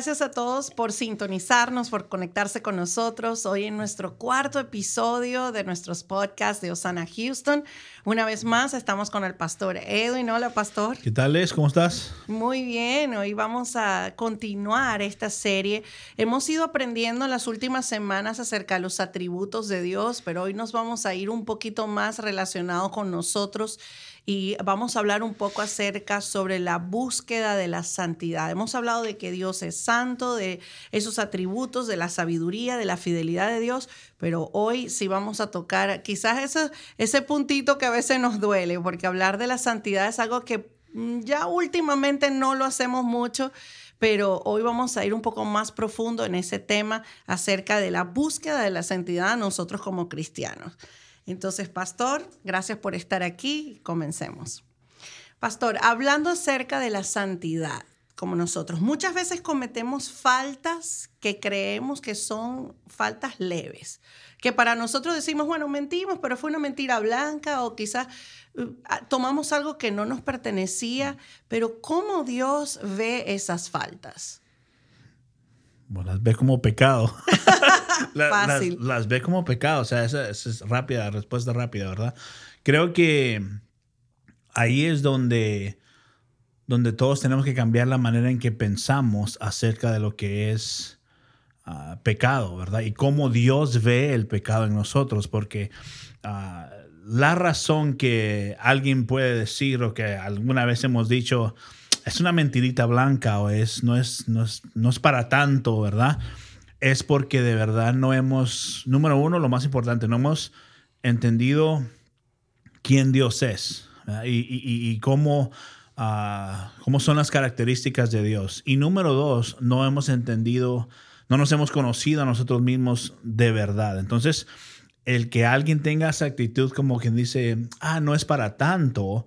gracias a todos por sintonizarnos, por conectarse con nosotros hoy en nuestro cuarto episodio de nuestros podcasts de Osana Houston. Una vez más estamos con el pastor Edwin. Hola, pastor. ¿Qué tal, Les? ¿Cómo estás? Muy bien, hoy vamos a continuar esta serie. Hemos ido aprendiendo en las últimas semanas acerca de los atributos de Dios, pero hoy nos vamos a ir un poquito más relacionado con nosotros y vamos a hablar un poco acerca sobre la búsqueda de la santidad. Hemos hablado de que Dios es santo, de esos atributos, de la sabiduría, de la fidelidad de Dios, pero hoy sí vamos a tocar quizás ese, ese puntito que a veces nos duele, porque hablar de la santidad es algo que mm, ya últimamente no lo hacemos mucho, pero hoy vamos a ir un poco más profundo en ese tema acerca de la búsqueda de la santidad nosotros como cristianos. Entonces, pastor, gracias por estar aquí. Comencemos. Pastor, hablando acerca de la santidad, como nosotros, muchas veces cometemos faltas que creemos que son faltas leves, que para nosotros decimos, bueno, mentimos, pero fue una mentira blanca o quizás uh, ah, tomamos algo que no nos pertenecía, pero ¿cómo Dios ve esas faltas? Bueno, las ve como pecado. Fácil. Las, ve como pecado. O sea, esa, es rápida, respuesta rápida, ¿verdad? Creo que ahí es donde, donde todos tenemos que cambiar la manera en que pensamos acerca de lo que es ah, pecado, ¿verdad? Y cómo Dios ve el pecado en nosotros, porque ah, la razón que alguien puede decir o que alguna vez hemos dicho, es una mentirita blanca o es, no, es, no, es, para tanto, ¿verdad? Es porque de verdad no hemos, número uno, lo más importante, no hemos entendido quién Dios es y, cómo, ah, cómo son las características de Dios. Y número dos, no hemos entendido, no nos hemos conocido a nosotros mismos de verdad. Entonces, el que alguien tenga esa actitud como quien dice, ah, no es para tanto,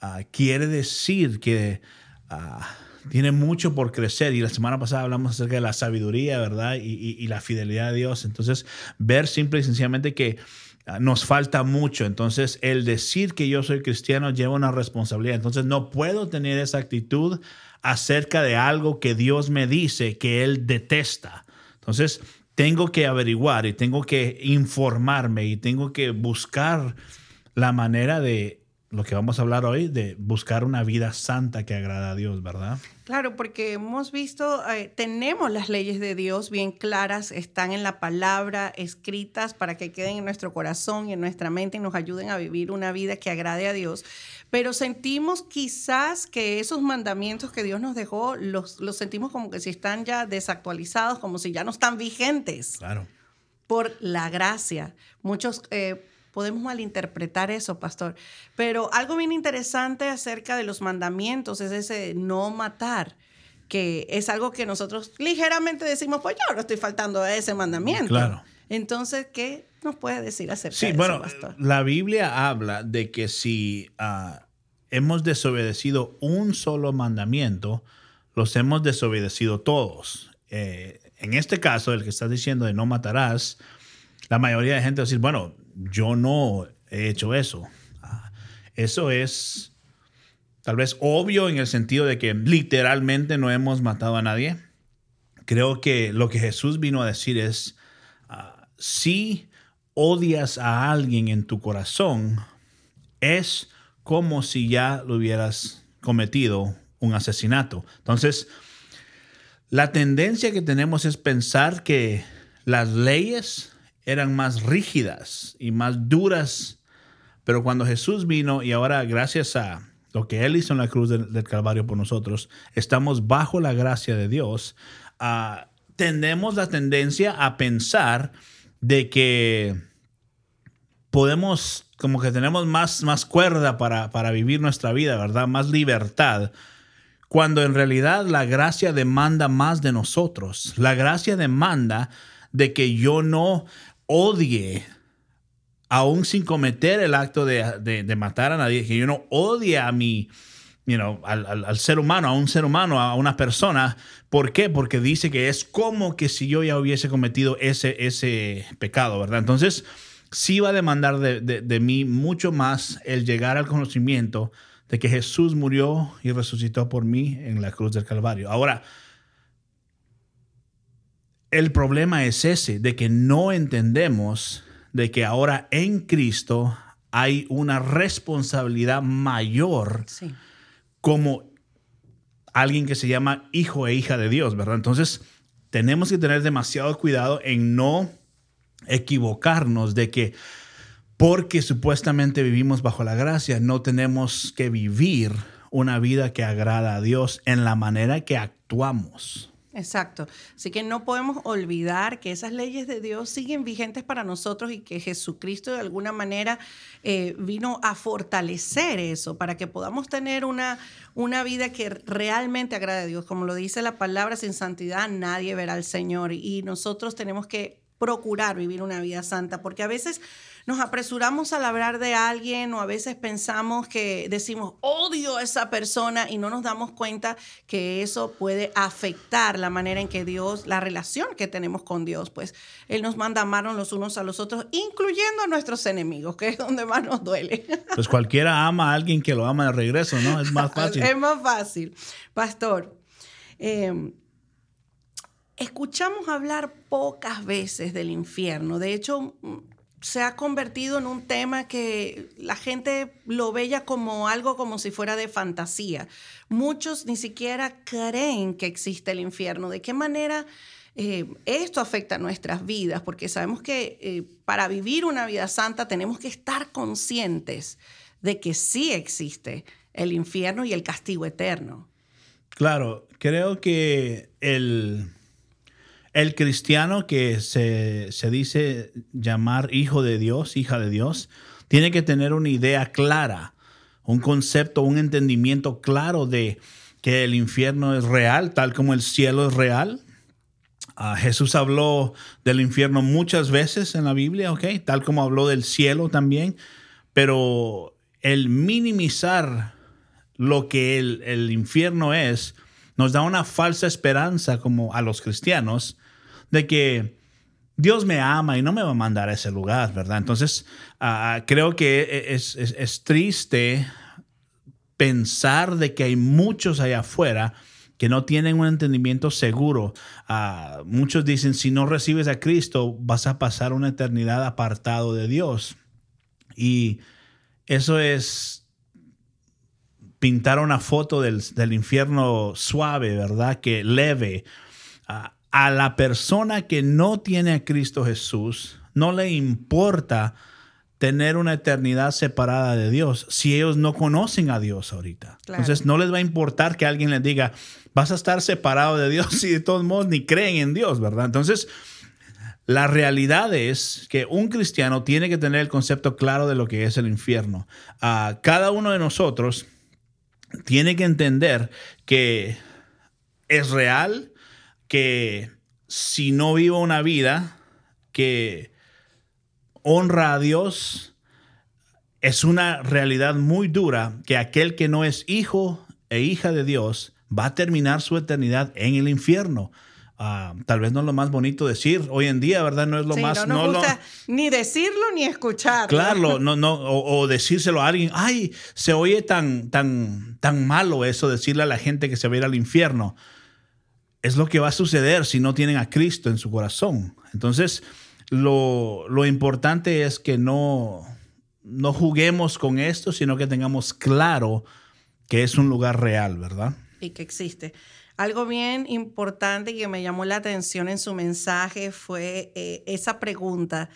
ah, quiere decir que Ah, tiene mucho por crecer y la semana pasada hablamos acerca de la sabiduría, ¿verdad? Y, la fidelidad de Dios. Entonces, ver simple y sencillamente que ah, nos falta mucho. Entonces, el decir que yo soy cristiano lleva una responsabilidad. Entonces, no puedo tener esa actitud acerca de algo que Dios me dice que Él detesta. Entonces, tengo que averiguar y tengo que informarme y tengo que buscar la manera de lo que vamos a hablar hoy, de buscar una vida santa que agrada a Dios, ¿verdad? Claro, porque hemos visto, eh, tenemos las leyes de Dios bien claras, están en la palabra, escritas para que queden en nuestro corazón y en nuestra mente y nos ayuden a vivir una vida que agrade a Dios. Pero sentimos quizás que esos mandamientos que Dios nos dejó, los, los sentimos como que si están ya desactualizados, como si ya no están vigentes. Claro. Por la gracia. Muchos... Eh, podemos malinterpretar eso, pastor. Pero algo bien interesante acerca de los mandamientos es ese no matar, que es algo que nosotros ligeramente decimos, pues yo no estoy faltando a ese mandamiento. Claro. Entonces, ¿qué nos puede decir acerca de bueno, eso, pastor? La Biblia habla de que si ah, hemos desobedecido un solo mandamiento, los hemos desobedecido todos. Eh, en este caso, el que estás diciendo de no matarás, la mayoría de gente va a decir, bueno, yo no he hecho eso. Ah, eso es tal vez obvio en el sentido de que literalmente no hemos matado a nadie. Creo que lo que Jesús vino a decir es, ah, si odias a alguien en tu corazón, es como si ya lo hubieras cometido un asesinato. Entonces, la tendencia que tenemos es pensar que las leyes eran más rígidas y más duras. Pero cuando Jesús vino y ahora gracias a lo que Él hizo en la cruz del, Calvario por nosotros, estamos bajo la gracia de Dios, uh, tendemos la tendencia a pensar de que podemos, como que tenemos más, más cuerda para, para vivir nuestra vida, ¿verdad? Más libertad cuando en realidad la gracia demanda más de nosotros. La gracia demanda de que yo no odie, aún sin cometer el acto de, matar a nadie, que yo no odie a mi, you know, al, ser humano, a un ser humano, a una persona. ¿Por qué? Porque dice que es como que si yo ya hubiese cometido ese, ese pecado, ¿verdad? Entonces, sí va a demandar de, de mí mucho más el llegar al conocimiento de que Jesús murió y resucitó por mí en la cruz del Calvario. Ahora, el problema es ese, de que no entendemos de que ahora en Cristo hay una responsabilidad mayor como alguien que se llama hijo e hija de Dios, ¿verdad? Entonces, tenemos que tener demasiado cuidado en no equivocarnos de que porque supuestamente vivimos bajo la gracia, no tenemos que vivir una vida que agrada a Dios en la manera que actuamos. Exacto. Así que no podemos olvidar que esas leyes de Dios siguen vigentes para nosotros y que Jesucristo de alguna manera eh, vino a fortalecer eso para que podamos tener una, una vida que realmente agrade a Dios. Como lo dice la palabra, sin santidad nadie verá al Señor y nosotros tenemos que procurar vivir una vida santa, porque a veces nos apresuramos al hablar de alguien o a veces pensamos que decimos odio a esa persona y no nos damos cuenta que eso puede afectar la manera en que Dios, la relación que tenemos con Dios, pues Él nos manda amarnos los unos a los otros, incluyendo a nuestros enemigos, que es donde más nos duele. Pues cualquiera ama a alguien que lo ama de regreso, ¿no? Es más fácil. es más fácil. Pastor, eh, escuchamos hablar pocas veces del infierno. De hecho, se ha convertido en un tema que la gente lo ve ya como algo como si fuera de fantasía. Muchos ni siquiera creen que existe el infierno. ¿De qué manera eh, esto afecta nuestras vidas? Porque sabemos que eh, para vivir una vida santa tenemos que estar conscientes de que sí existe el infierno y el castigo eterno. Claro, creo que el el cristiano que se, dice llamar hijo de Dios, hija de Dios, tiene que tener una idea clara, un concepto, un entendimiento claro de que el infierno es real, tal como el cielo es real. Ah, Jesús habló del infierno muchas veces en la Biblia, ¿ok? Tal como habló del cielo también, pero el minimizar lo que el, el infierno es nos da una falsa esperanza como a los cristianos de que Dios me ama y no me va a mandar a ese lugar, ¿verdad? Entonces, ah, ah, creo que e, es, triste pensar de que hay muchos allá afuera que no tienen un entendimiento seguro. Ah, muchos dicen, si no recibes a Cristo, vas a pasar una eternidad apartado de Dios. Y eso es pintar una foto del, infierno suave, ¿verdad? Que leve a la persona que no tiene a Cristo Jesús, no le importa tener una eternidad separada de Dios si ellos no conocen a Dios ahorita. Entonces no les va a importar que alguien les diga, vas a estar separado de Dios si de todos modos ni creen en Dios, ¿verdad? Entonces, la realidad es que un cristiano tiene que tener el concepto claro de lo que es el infierno. a cada uno de nosotros tiene que entender que es real, que si no vivo una vida que honra a Dios, es una realidad muy dura que aquel que no es hijo e hija de Dios va a terminar su eternidad en el infierno. Ah, tal vez no es lo más bonito decir hoy en día, ¿verdad? No es lo más. No, gusta ni decirlo ni escucharlo. Claro, no, no, o, decírselo a alguien. Ay, se oye tan, tan, tan malo eso, decirle a la gente que se va a ir al infierno es lo que va a suceder si no tienen a Cristo en su corazón. Entonces, lo, importante es que no, no juguemos con esto, sino que tengamos claro que es un lugar real, ¿verdad? Y que existe. Algo bien importante que me llamó la atención en su mensaje fue eh, esa pregunta.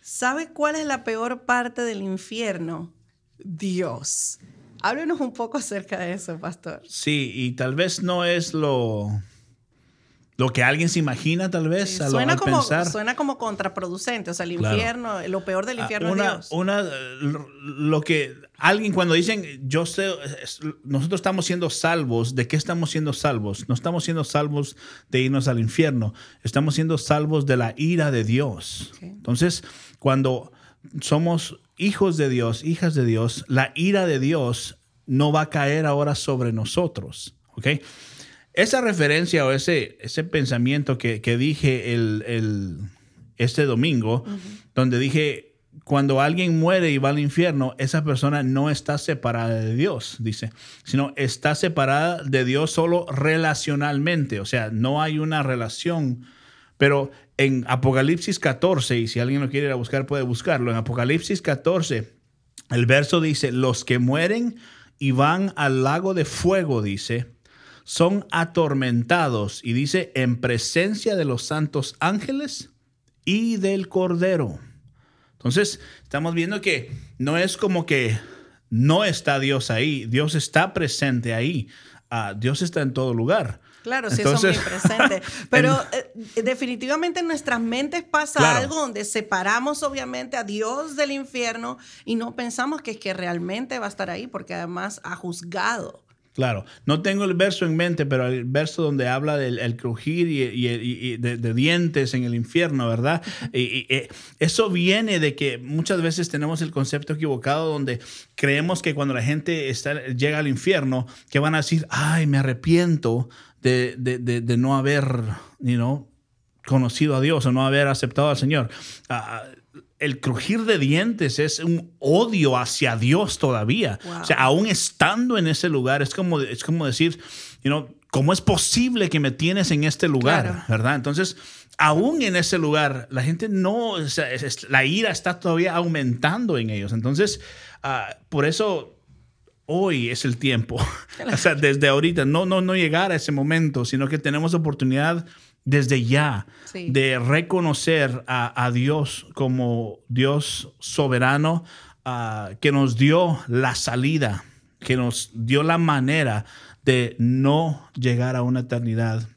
¿Sabe cuál es la peor parte del infierno? Dios. Háblenos un poco acerca de eso, pastor. Sí, y tal vez no es lo, lo que alguien se imagina tal vez suena, como, suena como contraproducente, o sea, el infierno, lo peor del ah, infierno una, es Dios. Una, lo que alguien cuando dicen, yo sé, nosotros estamos siendo salvos, ¿de qué estamos siendo salvos? No estamos siendo salvos de irnos al infierno, estamos siendo salvos de la ira de Dios. Entonces, cuando somos hijos de Dios, hijas de Dios, la ira de Dios no va a caer ahora sobre nosotros, ¿ok? Esa referencia o ese, ese pensamiento que, dije el, este domingo, donde dije, cuando alguien muere y va al infierno, esa persona no está separada de Dios, dice, sino está separada de Dios solo relacionalmente, o sea, no hay una relación. Pero en Apocalipsis 14, y si alguien lo quiere ir a buscar, puede buscarlo. En Apocalipsis 14, el verso dice, los que mueren y van al lago de fuego, dice, son atormentados, y dice, en presencia de los santos ángeles y del Cordero. Entonces, estamos viendo que no es como que no está Dios ahí, Dios está presente ahí, ah, Dios está en todo lugar. Claro, sí, son muy presentes. Pero eh, definitivamente en nuestras mentes pasa algo donde separamos obviamente a Dios del infierno y no pensamos que es que realmente va a estar ahí porque además ha juzgado. Claro, no tengo el verso en mente, pero el verso donde habla del crujir y, de, dientes en el infierno, ¿verdad? Y, eh, eso viene de que muchas veces tenemos el concepto equivocado donde creemos que cuando la gente llega al infierno, que van a decir, ay, me arrepiento de, no haber, you know, conocido a Dios o no haber aceptado al Señor. Ah, el crujir de dientes es un odio hacia Dios todavía. O sea, aún estando en ese lugar, es como, es como decir, you know, ¿cómo es posible que me tienes en este lugar? ¿Verdad? Entonces, aún en ese lugar, la gente no, o sea, la ira está todavía aumentando en ellos. Entonces, ah, por eso hoy es el tiempo. o sea, desde ahorita, no, no, no llegar a ese momento, sino que tenemos oportunidad desde ya de reconocer a, Dios como Dios soberano ah, que nos dio la salida, que nos dio la manera de no llegar a una eternidad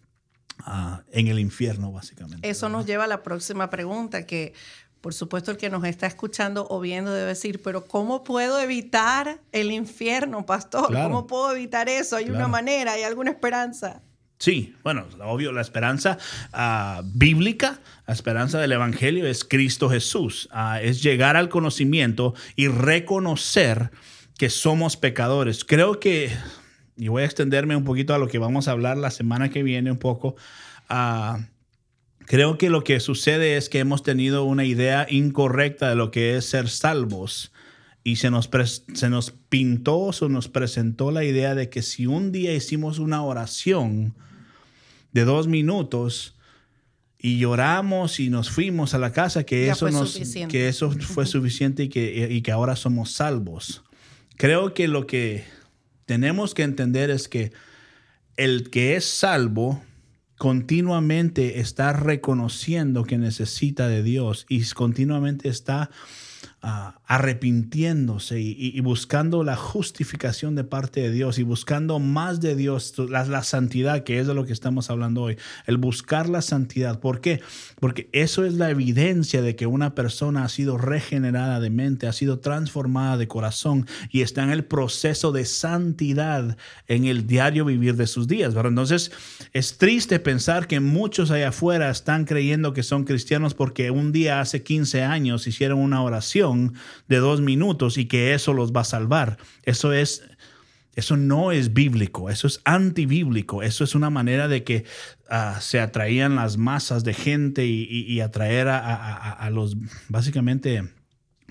ah, en el infierno, básicamente. Eso nos lleva a la próxima pregunta, que por supuesto el que nos está escuchando o viendo debe decir, pero ¿cómo puedo evitar el infierno, pastor? ¿Cómo puedo evitar eso? ¿Hay una manera? ¿Hay alguna esperanza? Sí, bueno, obvio, la esperanza ah, bíblica, la esperanza del Evangelio es Cristo Jesús, ah, es llegar al conocimiento y reconocer que somos pecadores. Creo que, y voy a extenderme un poquito a lo que vamos a hablar la semana que viene un poco, uh, creo que lo que sucede es que hemos tenido una idea incorrecta de lo que es ser salvos y se nos, se nos pintó, o nos presentó la idea de que si un día hicimos una oración, de dos minutos y lloramos y nos fuimos a la casa, que, eso, nos, que eso fue suficiente y que, y que ahora somos salvos. Creo que lo que tenemos que entender es que el que es salvo continuamente está reconociendo que necesita de Dios y continuamente está arrepintiéndose y, buscando la justificación de parte de Dios y buscando más de Dios, la, la, santidad, que es de lo que estamos hablando hoy, el buscar la santidad. ¿Por qué? Porque eso es la evidencia de que una persona ha sido regenerada de mente, ha sido transformada de corazón y está en el proceso de santidad en el diario vivir de sus días. Entonces, es triste pensar que muchos allá afuera están creyendo que son cristianos porque un día hace 15 años hicieron una oración de dos minutos y que eso los va a salvar. Eso es eso no es bíblico, eso es antibíblico, eso es una manera de que ah, se atraían las masas de gente y, atraer a, los, básicamente,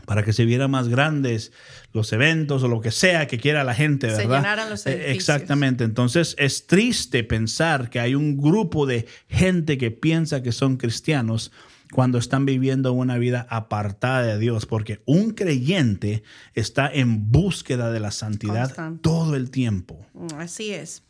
para que se vieran más grandes los eventos o lo que sea que quiera la gente, ¿verdad? Se llenaran los eh, edificios. Exactamente, entonces es triste pensar que hay un grupo de gente que piensa que son cristianos cuando están viviendo una vida apartada de Dios, porque un creyente está en búsqueda de la santidad todo el tiempo. Mm, así es.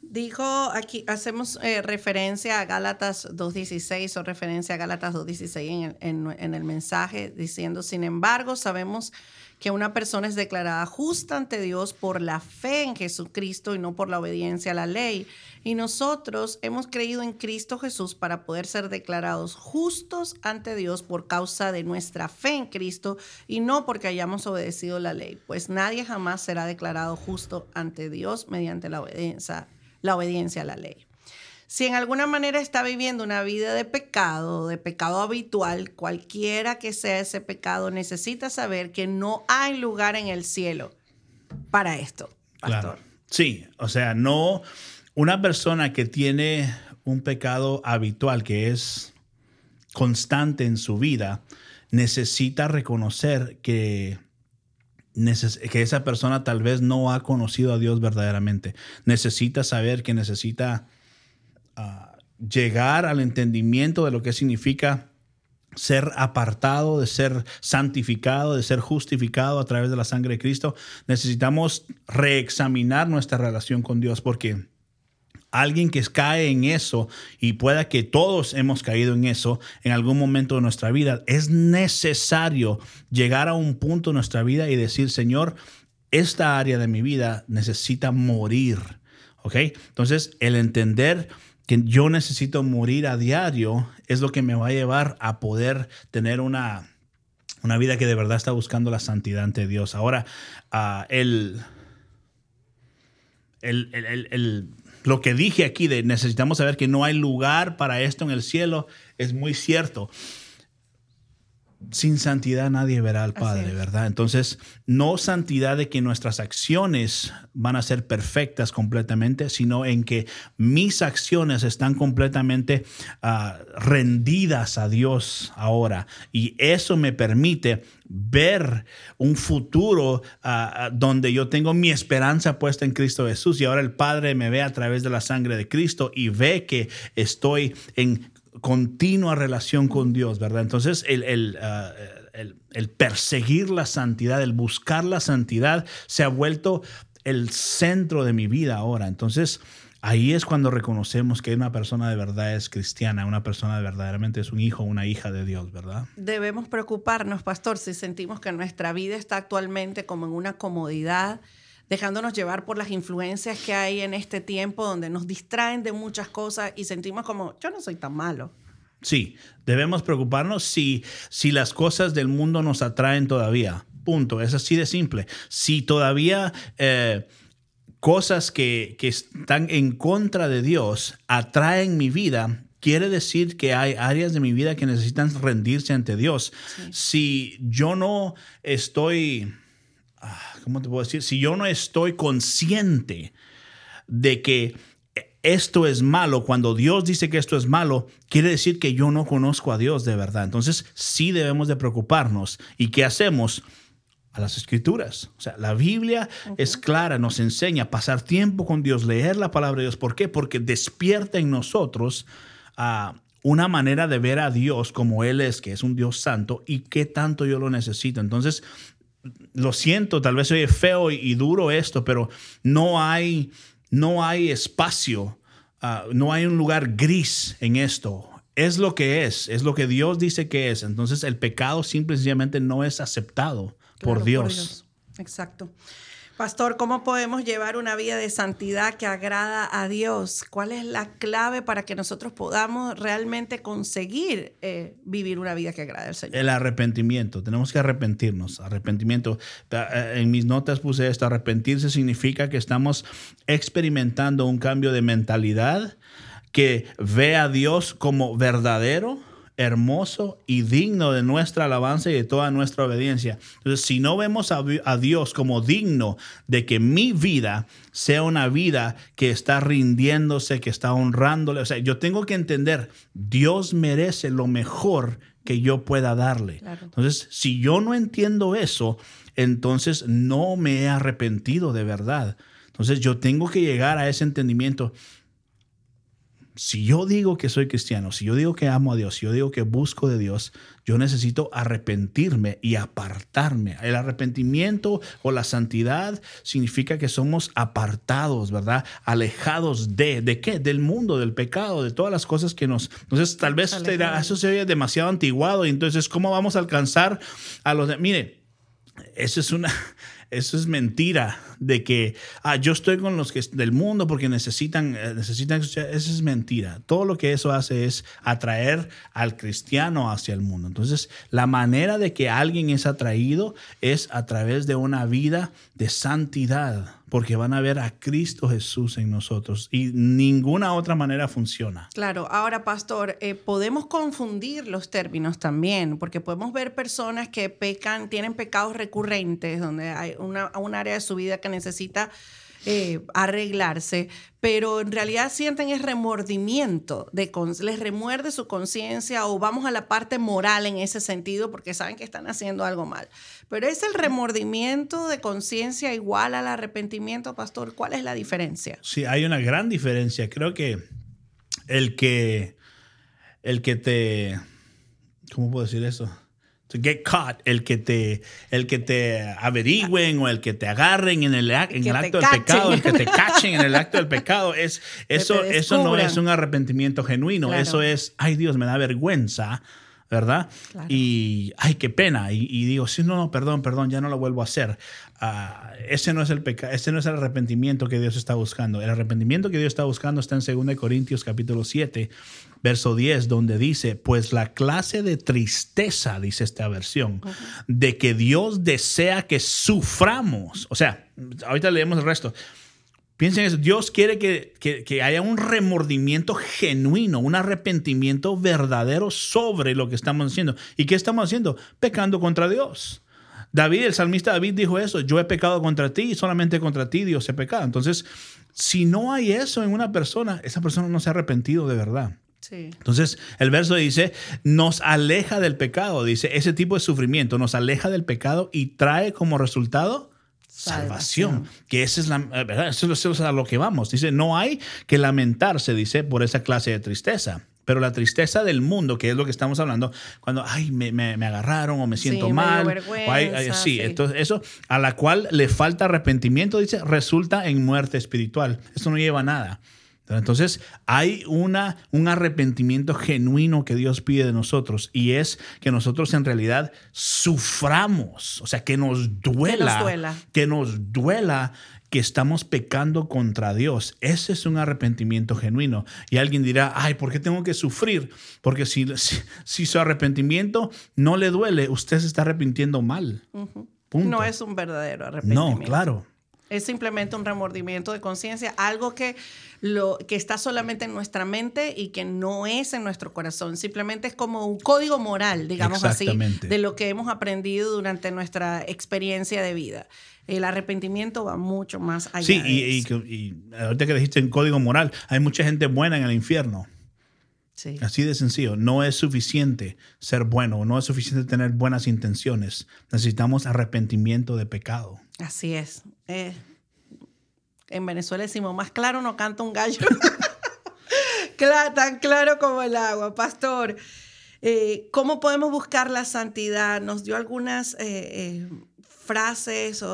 Dijo aquí, hacemos eh, referencia a Gálatas 2.16 o referencia a Gálatas 2.16 en, en el mensaje, diciendo, sin embargo, sabemos que una persona es declarada justa ante Dios por la fe en Jesucristo y no por la obediencia a la ley. Y nosotros hemos creído en Cristo Jesús para poder ser declarados justos ante Dios por causa de nuestra fe en Cristo y no porque hayamos obedecido la ley, pues nadie jamás será declarado justo ante Dios mediante la obediencia, la obediencia a la ley. Si en alguna manera está viviendo una vida de pecado, de pecado habitual, cualquiera que sea ese pecado, necesita saber que no hay lugar en el cielo para esto, pastor. Sí, o sea, no una persona que tiene un pecado habitual que es constante en su vida, necesita reconocer que que esa persona tal vez no ha conocido a Dios verdaderamente. Necesita saber que necesita llegar al entendimiento de lo que significa ser apartado, de ser santificado, de ser justificado a través de la sangre de Cristo, necesitamos reexaminar nuestra relación con Dios porque alguien que cae en eso y pueda que todos hemos caído en eso en algún momento de nuestra vida, es necesario llegar a un punto en nuestra vida y decir, Señor, esta área de mi vida necesita morir. Entonces, el entender que yo necesito morir a diario es lo que me va a llevar a poder tener una, una vida que de verdad está buscando la santidad ante Dios. Ahora, uh, el, el, el, lo que dije aquí de necesitamos saber que no hay lugar para esto en el cielo es muy cierto sin santidad nadie verá al Padre, ¿verdad? Entonces, no santidad de que nuestras acciones van a ser perfectas completamente, sino en que mis acciones están completamente ah, rendidas a Dios ahora. Y eso me permite ver un futuro ah, ah, donde yo tengo mi esperanza puesta en Cristo Jesús y ahora el Padre me ve a través de la sangre de Cristo y ve que estoy en continua relación con Dios, ¿verdad? Entonces, ah, el, el, perseguir la santidad, el buscar la santidad, se ha vuelto el centro de mi vida ahora. Entonces, ahí es cuando reconocemos que una persona de verdad es cristiana, una persona de verdaderamente es un hijo, una hija de Dios, ¿verdad? Debemos preocuparnos, pastor, si sentimos que nuestra vida está actualmente como en una comodidad dejándonos llevar por las influencias que hay en este tiempo donde nos distraen de muchas cosas y sentimos como, yo no soy tan malo. Sí, debemos preocuparnos si, si las cosas del mundo nos atraen todavía. Punto. Es así de simple. Si todavía eh, cosas que, están en contra de Dios atraen mi vida, quiere decir que hay áreas de mi vida que necesitan rendirse ante Dios. Si yo no estoy ¿cómo te puedo decir? Si yo no estoy consciente de que esto es malo, cuando Dios dice que esto es malo, quiere decir que yo no conozco a Dios de verdad. Entonces sí debemos de preocuparnos. ¿Y qué hacemos? A las escrituras. O sea, la Biblia es clara, nos enseña a pasar tiempo con Dios, leer la palabra de Dios. ¿Por qué? Porque despierta en nosotros a una manera de ver a Dios como Él es, que es un Dios santo y qué tanto yo lo necesito. Entonces, lo siento, tal vez soy feo y, duro esto, pero no hay, no hay espacio, ah, no hay un lugar gris en esto. Es lo que es, es lo que Dios dice que es. Entonces el pecado simplemente no es aceptado por, Dios. por Dios. Exacto. Pastor, ¿cómo podemos llevar una vida de santidad que agrada a Dios? ¿Cuál es la clave para que nosotros podamos realmente conseguir eh, vivir una vida que agrade al Señor? El arrepentimiento. Tenemos que arrepentirnos. Arrepentimiento. Eh, en mis notas puse esto. Arrepentirse significa que estamos experimentando un cambio de mentalidad que ve a Dios como verdadero hermoso y digno de nuestra alabanza y de toda nuestra obediencia. Entonces, si no vemos a, Dios como digno de que mi vida sea una vida que está rindiéndose, que está honrándole, o sea, yo tengo que entender, Dios merece lo mejor que yo pueda darle. Entonces, si yo no entiendo eso, entonces no me he arrepentido de verdad. Entonces, yo tengo que llegar a ese entendimiento si yo digo que soy cristiano, si yo digo que amo a Dios, si yo digo que busco de Dios, yo necesito arrepentirme y apartarme. El arrepentimiento o la santidad significa que somos apartados, ¿verdad? Alejados de, ¿de qué? Del mundo, del pecado, de todas las cosas que nos... Entonces, tal vez eso se ve demasiado antiguado y entonces, ¿cómo vamos a alcanzar a los... De, mire, eso es una eso es mentira de que ah, yo estoy con los que del mundo porque necesitan, eh, necesitan. Eso es mentira. Todo lo que eso hace es atraer al cristiano hacia el mundo. Entonces, la manera de que alguien es atraído es a través de una vida de santidad porque van a ver a Cristo Jesús en nosotros y ninguna otra manera funciona. Claro, ahora pastor, eh, podemos confundir los términos también, porque podemos ver personas que pecan, tienen pecados recurrentes, donde hay una, un área de su vida que necesita eh, arreglarse, pero en realidad sienten el remordimiento, de les remuerde su conciencia o vamos a la parte moral en ese sentido porque saben que están haciendo algo mal. Pero es el remordimiento de conciencia igual al arrepentimiento, pastor. ¿Cuál es la diferencia? Sí, hay una gran diferencia. Creo que el que, el que te, ¿cómo puedo decir eso? To get caught, el que te, el que te averigüen o el que te agarren en el, en el acto del pecado, el que te cachen en el acto del pecado, es, eso, eso no es un arrepentimiento genuino, eso es, ay Dios, me da vergüenza ¿verdad? Y, ay, qué pena. Y, digo, sí, no, no, perdón, perdón, ya no lo vuelvo a hacer. Ah, ese, no es el ese no es el arrepentimiento que Dios está buscando. El arrepentimiento que Dios está buscando está en 2 Corintios capítulo 7, verso 10, donde dice, pues la clase de tristeza, dice esta versión, de que Dios desea que suframos. O sea, ahorita leemos el resto Piensen eso, Dios quiere que, haya un remordimiento genuino, un arrepentimiento verdadero sobre lo que estamos haciendo. ¿Y qué estamos haciendo? Pecando contra Dios. David, el salmista David dijo eso, yo he pecado contra ti y solamente contra ti Dios he pecado. Entonces, si no hay eso en una persona, esa persona no se ha arrepentido de verdad. Entonces, el verso dice, nos aleja del pecado, dice, ese tipo de sufrimiento nos aleja del pecado y trae como resultado salvación. Que esa es la verdad, eso es a lo que vamos. Dice, no hay que lamentarse, dice, por esa clase de tristeza. Pero la tristeza del mundo, que es lo que estamos hablando, cuando, ay, me, me, agarraron o me siento mal. o sí, Entonces, eso a la cual le falta arrepentimiento, dice, resulta en muerte espiritual. Eso no lleva a nada. Entonces hay una, un arrepentimiento genuino que Dios pide de nosotros y es que nosotros en realidad suframos, o sea, que nos duela, que nos duela, que, nos duela que estamos pecando contra Dios. Ese es un arrepentimiento genuino. Y alguien dirá, ay, ¿por qué tengo que sufrir? Porque si, si, su arrepentimiento no le duele, usted se está arrepintiendo mal. No es un verdadero arrepentimiento. No, claro. Es simplemente un remordimiento de conciencia, algo que, lo, que está solamente en nuestra mente y que no es en nuestro corazón. Simplemente es como un código moral, digamos así, de lo que hemos aprendido durante nuestra experiencia de vida. El arrepentimiento va mucho más allá. Sí, y, y, ahorita que dijiste en código moral, hay mucha gente buena en el infierno. Sí. Así de sencillo. No es suficiente ser bueno, no es suficiente tener buenas intenciones. Necesitamos arrepentimiento de pecado. Así es. Eh, en Venezuela decimos, más claro no canta un gallo. tan claro como el agua. Pastor, eh, ¿cómo podemos buscar la santidad? Nos dio algunas eh, frases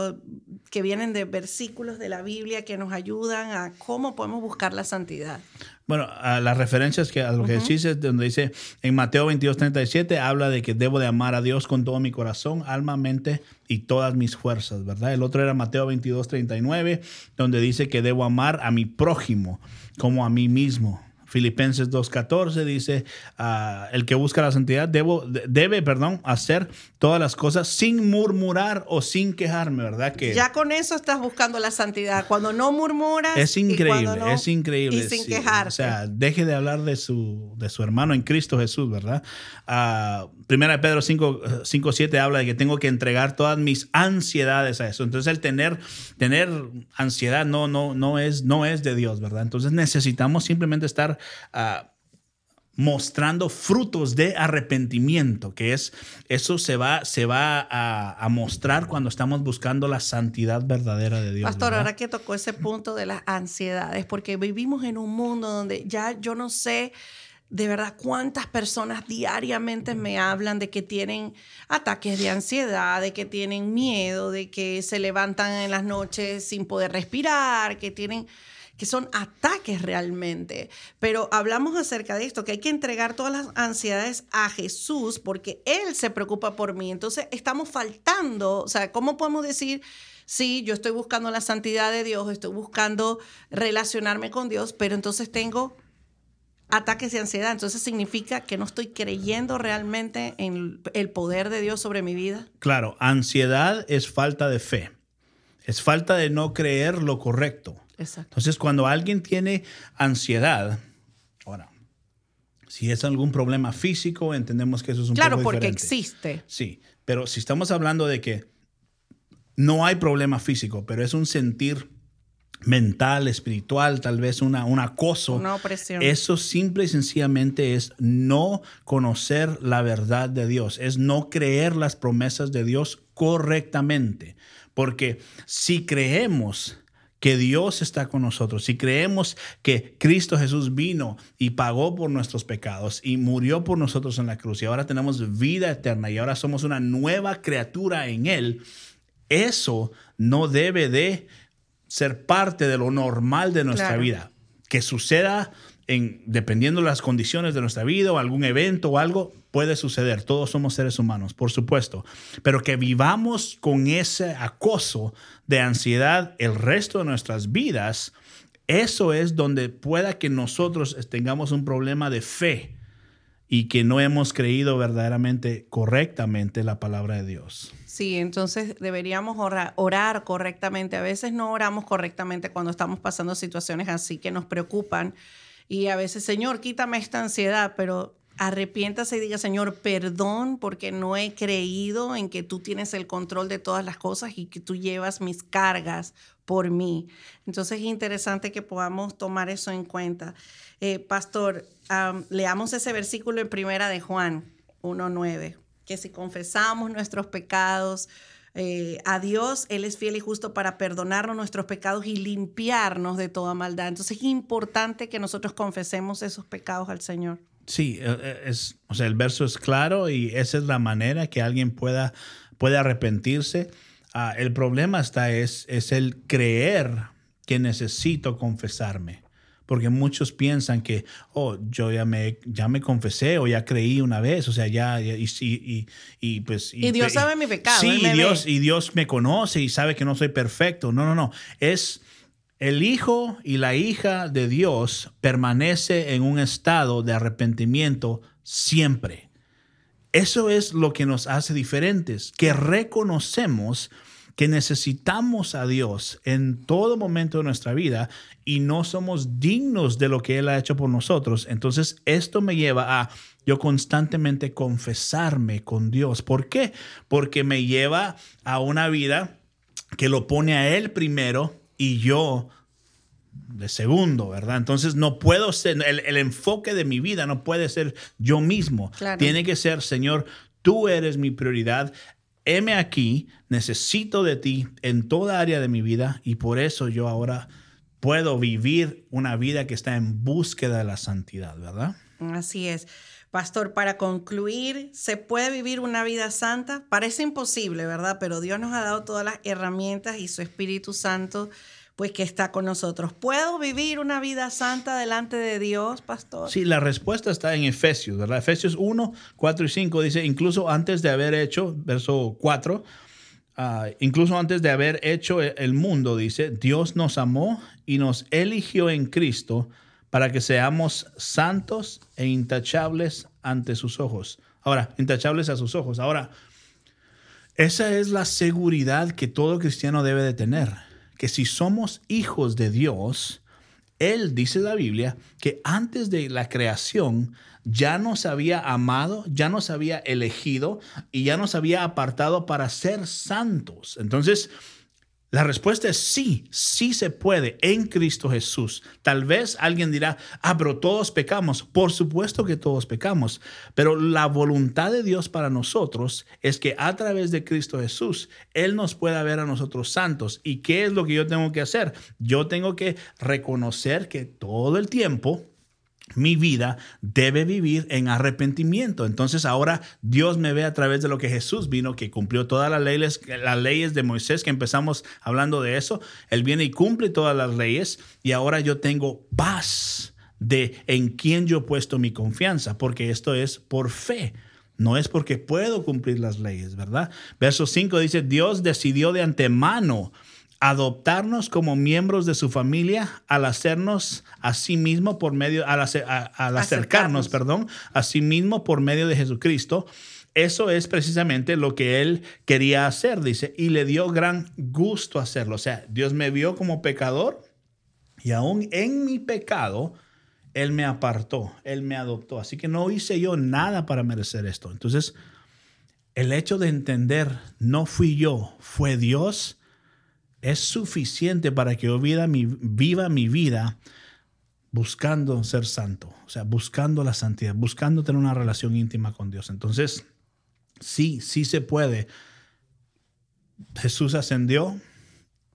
que vienen de versículos de la Biblia que nos ayudan a cómo podemos buscar la santidad. Bueno, a las referencias que a lo que decís es donde dice en Mateo 22, 37 habla de que debo de amar a Dios con todo mi corazón, alma, mente y todas mis fuerzas, ¿verdad? El otro era Mateo 22, 39, donde dice que debo amar a mi prójimo como a mí mismo. Filipenses 2.14 dice, ah, el que busca la santidad debo, debe perdón, hacer todas las cosas sin murmurar o sin quejarme, ¿verdad? Que ya con eso estás buscando la santidad. Cuando no murmuras. Es increíble, es increíble. Y sin quejarte. O sea, deje de hablar de su, de su hermano en Cristo Jesús, ¿verdad? Uh, Primera de Pedro 5.7 habla de que tengo que entregar todas mis ansiedades a eso. Entonces el tener, tener ansiedad no, no, no, es, no es de Dios, ¿verdad? Entonces necesitamos simplemente estar Ah, mostrando frutos de arrepentimiento, que es eso se va, se va a, mostrar cuando estamos buscando la santidad verdadera de Dios. Pastor, ahora que tocó ese punto de las ansiedades, porque vivimos en un mundo donde ya yo no sé de verdad cuántas personas diariamente me hablan de que tienen ataques de ansiedad, de que tienen miedo, de que se levantan en las noches sin poder respirar, que tienen que son ataques realmente. Pero hablamos acerca de esto, que hay que entregar todas las ansiedades a Jesús porque Él se preocupa por mí. Entonces estamos faltando, o sea, ¿cómo podemos decir? Sí, yo estoy buscando la santidad de Dios, estoy buscando relacionarme con Dios, pero entonces tengo ataques de ansiedad. Entonces significa que no estoy creyendo realmente en el poder de Dios sobre mi vida. Claro, ansiedad es falta de fe. Es falta de no creer lo correcto. Entonces, cuando alguien tiene ansiedad, ahora, si es algún problema físico, entendemos que eso es un claro, Claro, porque existe. Sí, pero si estamos hablando de que no hay problema físico, pero es un sentir mental, espiritual, tal vez una, un acoso. Una opresión. Eso simple y sencillamente es no conocer la verdad de Dios, es no creer las promesas de Dios correctamente. Porque si creemos que Dios está con nosotros, si creemos que Cristo Jesús vino y pagó por nuestros pecados y murió por nosotros en la cruz y ahora tenemos vida eterna y ahora somos una nueva criatura en Él, eso no debe de ser parte de lo normal de nuestra vida. Que suceda en, dependiendo de las condiciones de nuestra vida o algún evento o algo, puede suceder. Todos somos seres humanos, por supuesto. Pero que vivamos con ese acoso de ansiedad el resto de nuestras vidas, eso es donde pueda que nosotros tengamos un problema de fe y que no hemos creído verdaderamente correctamente la palabra de Dios. Sí, entonces deberíamos orar, orar, correctamente. A veces no oramos correctamente cuando estamos pasando situaciones así que nos preocupan y a veces, Señor, quítame esta ansiedad, pero arrepiéntase y diga, Señor, perdón porque no he creído en que tú tienes el control de todas las cosas y que tú llevas mis cargas por mí. Entonces es interesante que podamos tomar eso en cuenta. Eh, pastor, leamos ese versículo en primera de Juan 1.9, que si confesamos nuestros pecados, eh, a Dios, Él es fiel y justo para perdonarnos nuestros pecados y limpiarnos de toda maldad. Entonces es importante que nosotros confesemos esos pecados al Señor. Sí, eh, eh, es, o sea, el verso es claro y esa es la manera que alguien pueda, pueda arrepentirse. Ah, el problema está es, es el creer que necesito confesarme porque muchos piensan que, oh, yo ya me, ya me confesé o ya creí una vez, o sea, ya, y, y, y, pues... Y, Dios sabe mi pecado. Sí, y Dios, y Dios me conoce y sabe que no soy perfecto. No, no, no. Es el hijo y la hija de Dios permanece en un estado de arrepentimiento siempre. Eso es lo que nos hace diferentes, que reconocemos que necesitamos a Dios en todo momento de nuestra vida y no somos dignos de lo que Él ha hecho por nosotros. Entonces, esto me lleva a yo constantemente confesarme con Dios. ¿Por qué? Porque me lleva a una vida que lo pone a Él primero y yo de segundo, ¿verdad? Entonces no puedo ser, el, enfoque de mi vida no puede ser yo mismo. Tiene que ser, Señor, tú eres mi prioridad heme aquí, necesito de ti en toda área de mi vida y por eso yo ahora puedo vivir una vida que está en búsqueda de la santidad, ¿verdad? Así es. Pastor, para concluir, ¿se puede vivir una vida santa? Parece imposible, ¿verdad? Pero Dios nos ha dado todas las herramientas y su Espíritu Santo pues que está con nosotros. ¿Puedo vivir una vida santa delante de Dios, pastor? Sí, la respuesta está en Efesios, ¿verdad? Efesios 1, 4 y 5 dice, incluso antes de haber hecho, verso 4, ah, incluso antes de haber hecho el mundo, dice, Dios nos amó y nos eligió en Cristo para que seamos santos e intachables ante sus ojos. Ahora, intachables a sus ojos. Ahora, esa es la seguridad que todo cristiano debe de tener que si somos hijos de Dios, Él dice la Biblia que antes de la creación ya nos había amado, ya nos había elegido y ya nos había apartado para ser santos. Entonces, la respuesta es sí, sí se puede en Cristo Jesús. Tal vez alguien dirá, ah, pero todos pecamos. Por supuesto que todos pecamos, pero la voluntad de Dios para nosotros es que a través de Cristo Jesús, Él nos pueda ver a nosotros santos. ¿Y qué es lo que yo tengo que hacer? Yo tengo que reconocer que todo el tiempo mi vida debe vivir en arrepentimiento. Entonces ahora Dios me ve a través de lo que Jesús vino, que cumplió todas las leyes, las leyes de Moisés, que empezamos hablando de eso. Él viene y cumple todas las leyes y ahora yo tengo paz de en quién yo he puesto mi confianza, porque esto es por fe. No es porque puedo cumplir las leyes, ¿verdad? Verso 5 dice, Dios decidió de antemano adoptarnos como miembros de su familia al hacernos a sí mismo por medio, al, acercarnos, perdón, a sí mismo por medio de Jesucristo. Eso es precisamente lo que él quería hacer, dice, y le dio gran gusto hacerlo. O sea, Dios me vio como pecador y aún en mi pecado, él me apartó, él me adoptó. Así que no hice yo nada para merecer esto. Entonces, el hecho de entender, no fui yo, fue Dios es suficiente para que yo viva mi, mi vida buscando ser santo, o sea, buscando la santidad, buscando tener una relación íntima con Dios. Entonces, sí, sí se puede. Jesús ascendió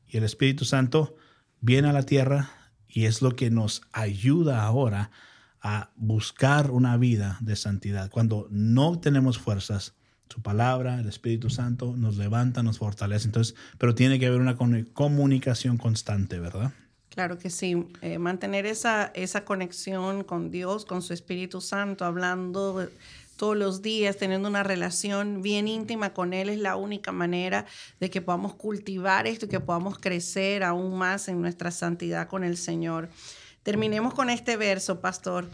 y el Espíritu Santo viene a la tierra y es lo que nos ayuda ahora a buscar una vida de santidad. Cuando no tenemos fuerzas, su palabra, el Espíritu Santo nos levanta, nos fortalece. Entonces, pero tiene que haber una comunicación constante, ¿verdad? Claro que sí, eh, mantener esa, esa conexión con Dios, con su Espíritu Santo, hablando todos los días, teniendo una relación bien íntima con Él, es la única manera de que podamos cultivar esto y que podamos crecer aún más en nuestra santidad con el Señor. Terminemos con este verso, pastor.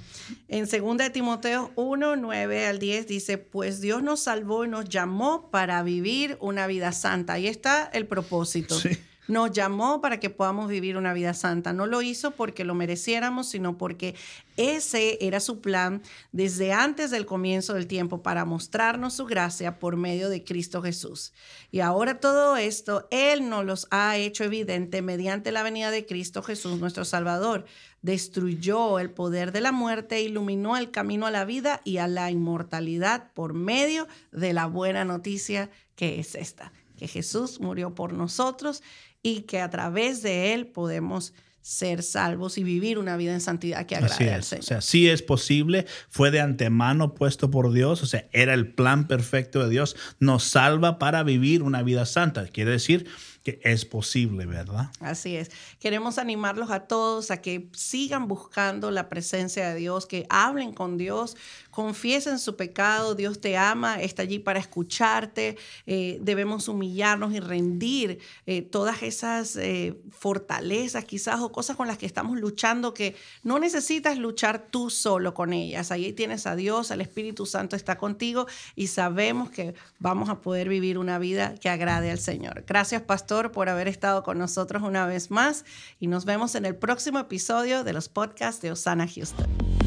En 2 Timoteo 1, 9 al 10 dice, pues Dios nos salvó y nos llamó para vivir una vida santa. Ahí está el propósito. Sí. Nos llamó para que podamos vivir una vida santa. No lo hizo porque lo mereciéramos, sino porque ese era su plan desde antes del comienzo del tiempo para mostrarnos su gracia por medio de Cristo Jesús. Y ahora todo esto Él nos los ha hecho evidente mediante la venida de Cristo Jesús, nuestro Salvador. Destruyó el poder de la muerte, iluminó el camino a la vida y a la inmortalidad por medio de la buena noticia que es esta, que Jesús murió por nosotros y que a través de él podemos ser salvos y vivir una vida en santidad que agrade al Señor. O sea, sí es posible, fue de antemano puesto por Dios, o sea, era el plan perfecto de Dios, nos salva para vivir una vida santa. Quiere decir que es posible, ¿verdad? Así es. Queremos animarlos a todos a que sigan buscando la presencia de Dios, que hablen con Dios, confiesen su pecado, Dios te ama, está allí para escucharte, eh, debemos humillarnos y rendir eh, todas esas eh, fortalezas quizás o cosas con las que estamos luchando que no necesitas luchar tú solo con ellas. Ahí tienes a Dios, el Espíritu Santo está contigo y sabemos que vamos a poder vivir una vida que agrade al Señor. Gracias, por haber estado con nosotros una vez más y nos vemos en el próximo episodio de los podcasts de Osana Houston.